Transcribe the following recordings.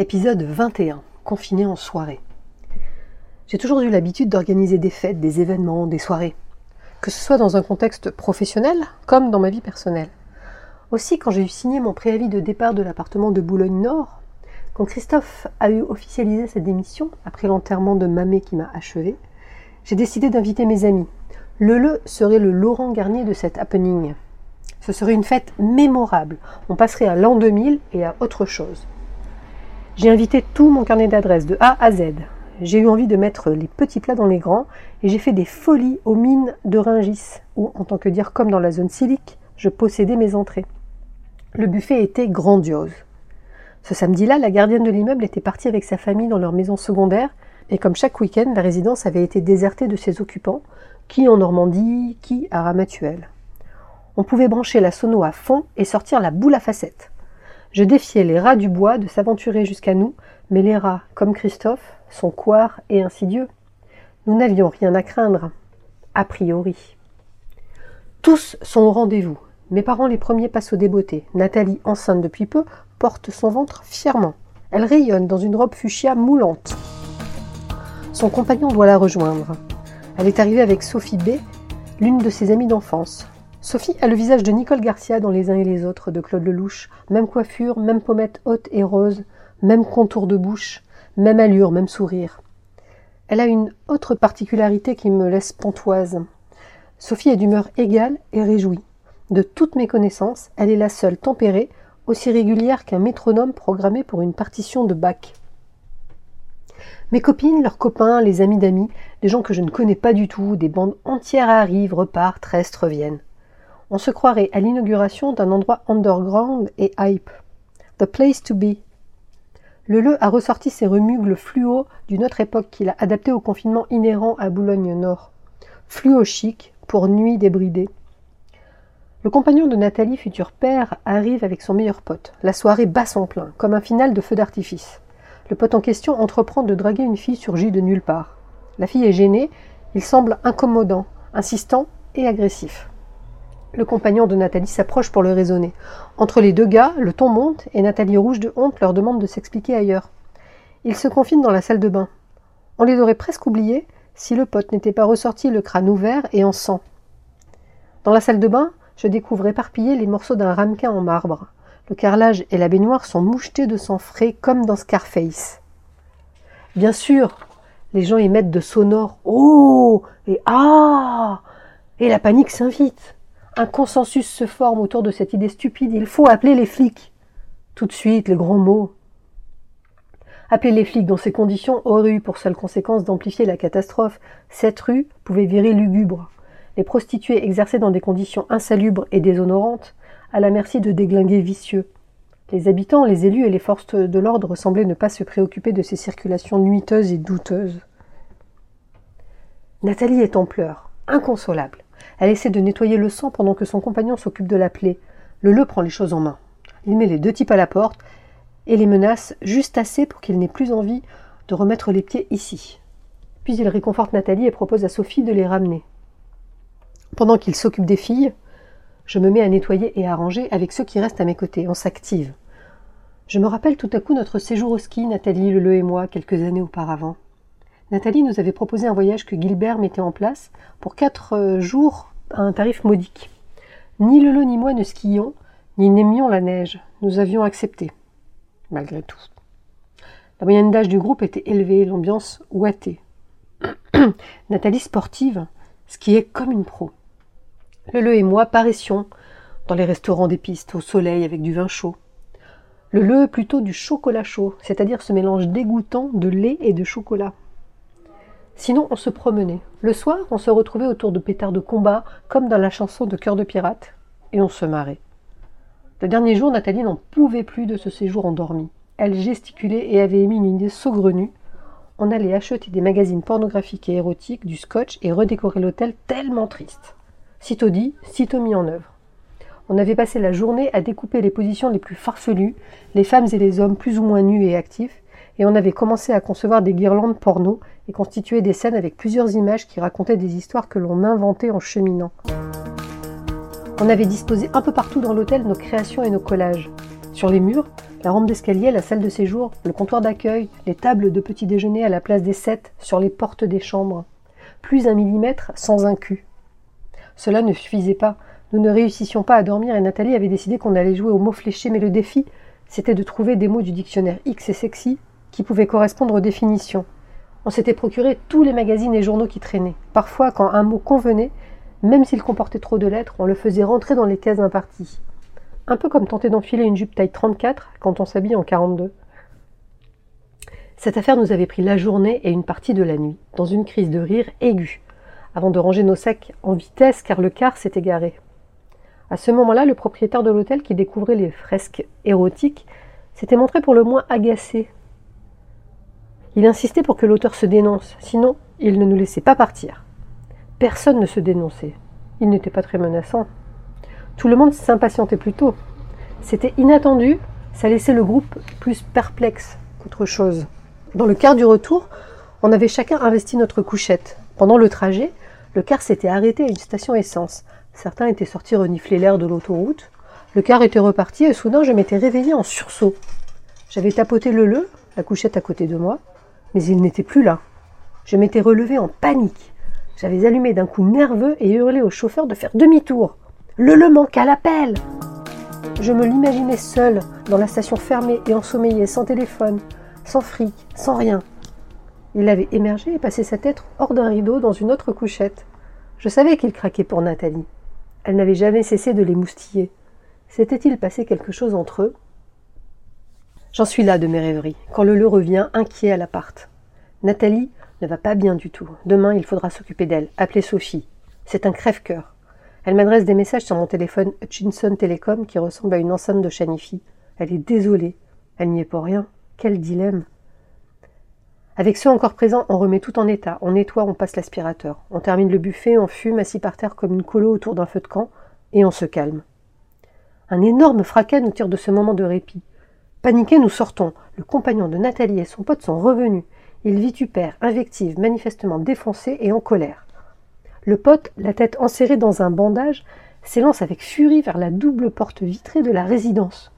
Épisode 21. Confiné en soirée. J'ai toujours eu l'habitude d'organiser des fêtes, des événements, des soirées. Que ce soit dans un contexte professionnel comme dans ma vie personnelle. Aussi, quand j'ai eu signé mon préavis de départ de l'appartement de Boulogne-Nord, quand Christophe a eu officialisé sa démission après l'enterrement de Mamé qui m'a achevé, j'ai décidé d'inviter mes amis. Le Le serait le Laurent Garnier de cet happening. Ce serait une fête mémorable. On passerait à l'an 2000 et à autre chose. J'ai invité tout mon carnet d'adresses de A à Z. J'ai eu envie de mettre les petits plats dans les grands et j'ai fait des folies aux mines de Ringis, où, en tant que dire comme dans la zone silique, je possédais mes entrées. Le buffet était grandiose. Ce samedi-là, la gardienne de l'immeuble était partie avec sa famille dans leur maison secondaire, et comme chaque week-end, la résidence avait été désertée de ses occupants, qui en Normandie, qui à Ramatuelle. On pouvait brancher la sono à fond et sortir la boule à facettes. Je défiais les rats du bois de s'aventurer jusqu'à nous, mais les rats, comme Christophe, sont couards et insidieux. Nous n'avions rien à craindre, a priori. Tous sont au rendez-vous. Mes parents les premiers passent au débeauté. Nathalie, enceinte depuis peu, porte son ventre fièrement. Elle rayonne dans une robe fuchsia moulante. Son compagnon doit la rejoindre. Elle est arrivée avec Sophie B, l'une de ses amies d'enfance. Sophie a le visage de Nicole Garcia dans Les uns et les autres de Claude Lelouch. Même coiffure, même pommette haute et rose, même contour de bouche, même allure, même sourire. Elle a une autre particularité qui me laisse pantoise. Sophie est d'humeur égale et réjouie. De toutes mes connaissances, elle est la seule tempérée, aussi régulière qu'un métronome programmé pour une partition de Bach. Mes copines, leurs copains, les amis d'amis, des gens que je ne connais pas du tout, des bandes entières arrivent, repartent, restent, reviennent on se croirait à l'inauguration d'un endroit underground et hype. The place to be. Le Le a ressorti ses remugles fluo d'une autre époque qu'il a adapté au confinement inhérent à Boulogne-Nord. Fluo chic, pour nuit débridée. Le compagnon de Nathalie, futur père, arrive avec son meilleur pote. La soirée bat son plein, comme un final de feu d'artifice. Le pote en question entreprend de draguer une fille surgie de nulle part. La fille est gênée, il semble incommodant, insistant et agressif. Le compagnon de Nathalie s'approche pour le raisonner. Entre les deux gars, le ton monte et Nathalie rouge de honte leur demande de s'expliquer ailleurs. Ils se confinent dans la salle de bain. On les aurait presque oubliés si le pote n'était pas ressorti le crâne ouvert et en sang. Dans la salle de bain, je découvre éparpillés les morceaux d'un ramequin en marbre. Le carrelage et la baignoire sont mouchetés de sang frais comme dans Scarface. Bien sûr, les gens émettent de sonores Oh et Ah et la panique s'invite. Un consensus se forme autour de cette idée stupide. Il faut appeler les flics. Tout de suite, les grands mots. Appeler les flics dans ces conditions aurait eu pour seule conséquence d'amplifier la catastrophe. Cette rue pouvait virer lugubre. Les prostituées exerçaient dans des conditions insalubres et déshonorantes, à la merci de déglingués vicieux. Les habitants, les élus et les forces de l'ordre semblaient ne pas se préoccuper de ces circulations nuiteuses et douteuses. Nathalie est en pleurs, inconsolable. Elle essaie de nettoyer le sang pendant que son compagnon s'occupe de la plaie. Le Le prend les choses en main. Il met les deux types à la porte et les menace juste assez pour qu'il n'ait plus envie de remettre les pieds ici. Puis il réconforte Nathalie et propose à Sophie de les ramener. Pendant qu'il s'occupe des filles, je me mets à nettoyer et à ranger avec ceux qui restent à mes côtés. On s'active. Je me rappelle tout à coup notre séjour au ski, Nathalie, Le et moi, quelques années auparavant. Nathalie nous avait proposé un voyage que Gilbert mettait en place pour quatre euh, jours à un tarif modique. Ni Lolo ni moi ne skions, ni n'aimions la neige. Nous avions accepté, malgré tout. La moyenne d'âge du groupe était élevée, l'ambiance ouatée. Nathalie sportive, skiait comme une pro. Lolo et moi paraissions dans les restaurants des pistes, au soleil avec du vin chaud. Le le plutôt du chocolat chaud, c'est-à-dire ce mélange dégoûtant de lait et de chocolat. Sinon, on se promenait. Le soir, on se retrouvait autour de pétards de combat, comme dans la chanson de Cœur de pirate, et on se marrait. Le dernier jour, Nathalie n'en pouvait plus de ce séjour endormi. Elle gesticulait et avait émis une idée saugrenue. On allait acheter des magazines pornographiques et érotiques, du scotch et redécorer l'hôtel tellement triste. Sitôt dit, sitôt mis en œuvre. On avait passé la journée à découper les positions les plus farfelues, les femmes et les hommes plus ou moins nus et actifs, et on avait commencé à concevoir des guirlandes porno et constituer des scènes avec plusieurs images qui racontaient des histoires que l'on inventait en cheminant. On avait disposé un peu partout dans l'hôtel nos créations et nos collages. Sur les murs, la rampe d'escalier, la salle de séjour, le comptoir d'accueil, les tables de petit déjeuner à la place des sept, sur les portes des chambres. Plus un millimètre sans un cul. Cela ne suffisait pas. Nous ne réussissions pas à dormir et Nathalie avait décidé qu'on allait jouer aux mots fléchés, mais le défi, c'était de trouver des mots du dictionnaire X et sexy qui pouvaient correspondre aux définitions. On s'était procuré tous les magazines et journaux qui traînaient. Parfois, quand un mot convenait, même s'il comportait trop de lettres, on le faisait rentrer dans les cases imparties. Un peu comme tenter d'enfiler une jupe taille 34 quand on s'habille en 42. Cette affaire nous avait pris la journée et une partie de la nuit, dans une crise de rire aiguë, avant de ranger nos sacs en vitesse car le car s'était garé. À ce moment-là, le propriétaire de l'hôtel qui découvrait les fresques érotiques s'était montré pour le moins agacé. Il insistait pour que l'auteur se dénonce, sinon il ne nous laissait pas partir. Personne ne se dénonçait. Il n'était pas très menaçant. Tout le monde s'impatientait plutôt. C'était inattendu, ça laissait le groupe plus perplexe qu'autre chose. Dans le quart du retour, on avait chacun investi notre couchette. Pendant le trajet, le car s'était arrêté à une station essence. Certains étaient sortis renifler l'air de l'autoroute. Le car était reparti et soudain je m'étais réveillée en sursaut. J'avais tapoté le le, la couchette à côté de moi, mais il n'était plus là. Je m'étais relevée en panique. J'avais allumé d'un coup nerveux et hurlé au chauffeur de faire demi-tour. Le le manque à l'appel Je me l'imaginais seul, dans la station fermée et ensommeillée, sans téléphone, sans fric, sans rien. Il avait émergé et passé sa tête hors d'un rideau dans une autre couchette. Je savais qu'il craquait pour Nathalie. Elle n'avait jamais cessé de l'émoustiller. S'était-il passé quelque chose entre eux? J'en suis là de mes rêveries, quand le le revient inquiet à l'appart. Nathalie ne va pas bien du tout. Demain, il faudra s'occuper d'elle. Appeler Sophie. C'est un crève-cœur. Elle m'adresse des messages sur mon téléphone Hutchinson Telecom qui ressemble à une enceinte de Chanifi. Elle est désolée. Elle n'y est pour rien. Quel dilemme. Avec ceux encore présents, on remet tout en état. On nettoie, on passe l'aspirateur. On termine le buffet, on fume assis par terre comme une colo autour d'un feu de camp, et on se calme. Un énorme fracas nous tire de ce moment de répit. Paniqués, nous sortons. Le compagnon de Nathalie et son pote sont revenus. Il vitupère, invective, manifestement défoncé et en colère. Le pote, la tête enserrée dans un bandage, s'élance avec furie vers la double porte vitrée de la résidence.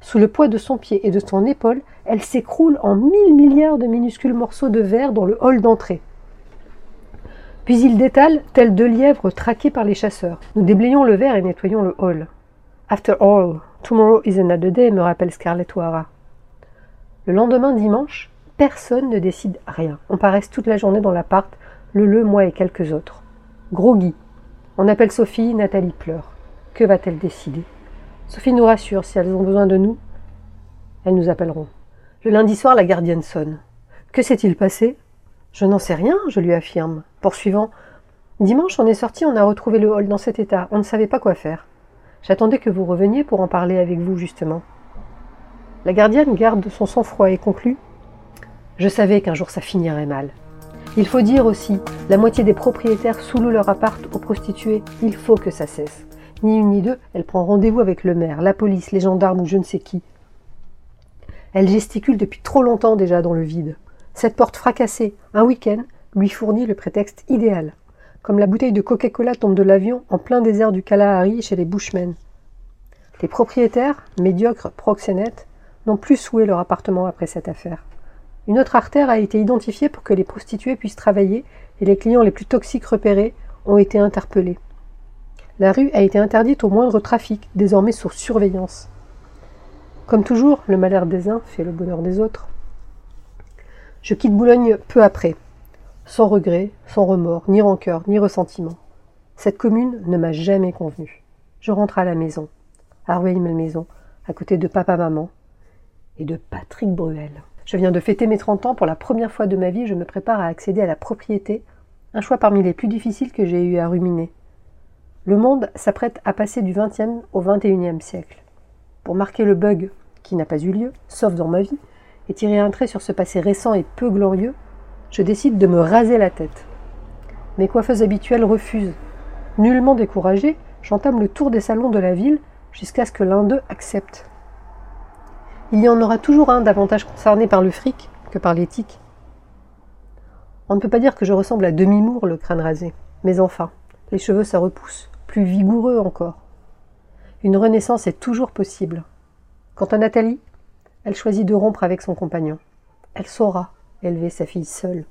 Sous le poids de son pied et de son épaule, elle s'écroule en mille milliards de minuscules morceaux de verre dans le hall d'entrée. Puis il détale, tel deux lièvres traqués par les chasseurs. Nous déblayons le verre et nettoyons le hall. After all, tomorrow is another day, me rappelle Scarlett O'Hara. Le lendemain dimanche, personne ne décide rien. On paraisse toute la journée dans l'appart, le le, moi et quelques autres. Groggy. On appelle Sophie, Nathalie pleure. Que va-t-elle décider? Sophie nous rassure, si elles ont besoin de nous, elles nous appelleront. Le lundi soir, la gardienne sonne. Que s'est-il passé? Je n'en sais rien, je lui affirme. Poursuivant. Dimanche, on est sorti, on a retrouvé le hall dans cet état. On ne savait pas quoi faire. J'attendais que vous reveniez pour en parler avec vous, justement. La gardienne garde son sang-froid et conclut. Je savais qu'un jour ça finirait mal. Il faut dire aussi, la moitié des propriétaires sous leur appart aux prostituées. Il faut que ça cesse. Ni une ni deux, elle prend rendez-vous avec le maire, la police, les gendarmes ou je ne sais qui. Elle gesticule depuis trop longtemps déjà dans le vide. Cette porte fracassée, un week-end, lui fournit le prétexte idéal. Comme la bouteille de Coca-Cola tombe de l'avion en plein désert du Kalahari chez les Bushmen. Les propriétaires, médiocres proxénètes, n'ont plus soué leur appartement après cette affaire. Une autre artère a été identifiée pour que les prostituées puissent travailler et les clients les plus toxiques repérés ont été interpellés. La rue a été interdite au moindre trafic, désormais sous surveillance. Comme toujours, le malheur des uns fait le bonheur des autres. Je quitte Boulogne peu après, sans regret, sans remords, ni rancœur, ni ressentiment. Cette commune ne m'a jamais convenu. je rentre à la maison, à Rueil-Malmaison, à côté de papa-maman et de Patrick Bruel. Je viens de fêter mes 30 ans, pour la première fois de ma vie, je me prépare à accéder à la propriété, un choix parmi les plus difficiles que j'ai eu à ruminer. Le monde s'apprête à passer du XXe au XXIe siècle. Pour marquer le bug qui n'a pas eu lieu, sauf dans ma vie, et tirer un trait sur ce passé récent et peu glorieux, je décide de me raser la tête. Mes coiffeuses habituelles refusent. Nullement découragée, j'entame le tour des salons de la ville jusqu'à ce que l'un d'eux accepte. Il y en aura toujours un davantage concerné par le fric que par l'éthique. On ne peut pas dire que je ressemble à demi-mour le crâne rasé, mais enfin, les cheveux ça repousse, plus vigoureux encore. Une renaissance est toujours possible. Quant à Nathalie, elle choisit de rompre avec son compagnon. Elle saura élever sa fille seule.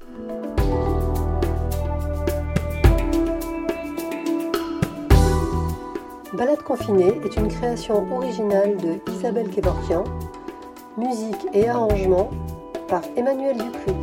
Balade confinée est une création originale de Isabelle Kevorkian, musique et arrangement par Emmanuel Dupuis.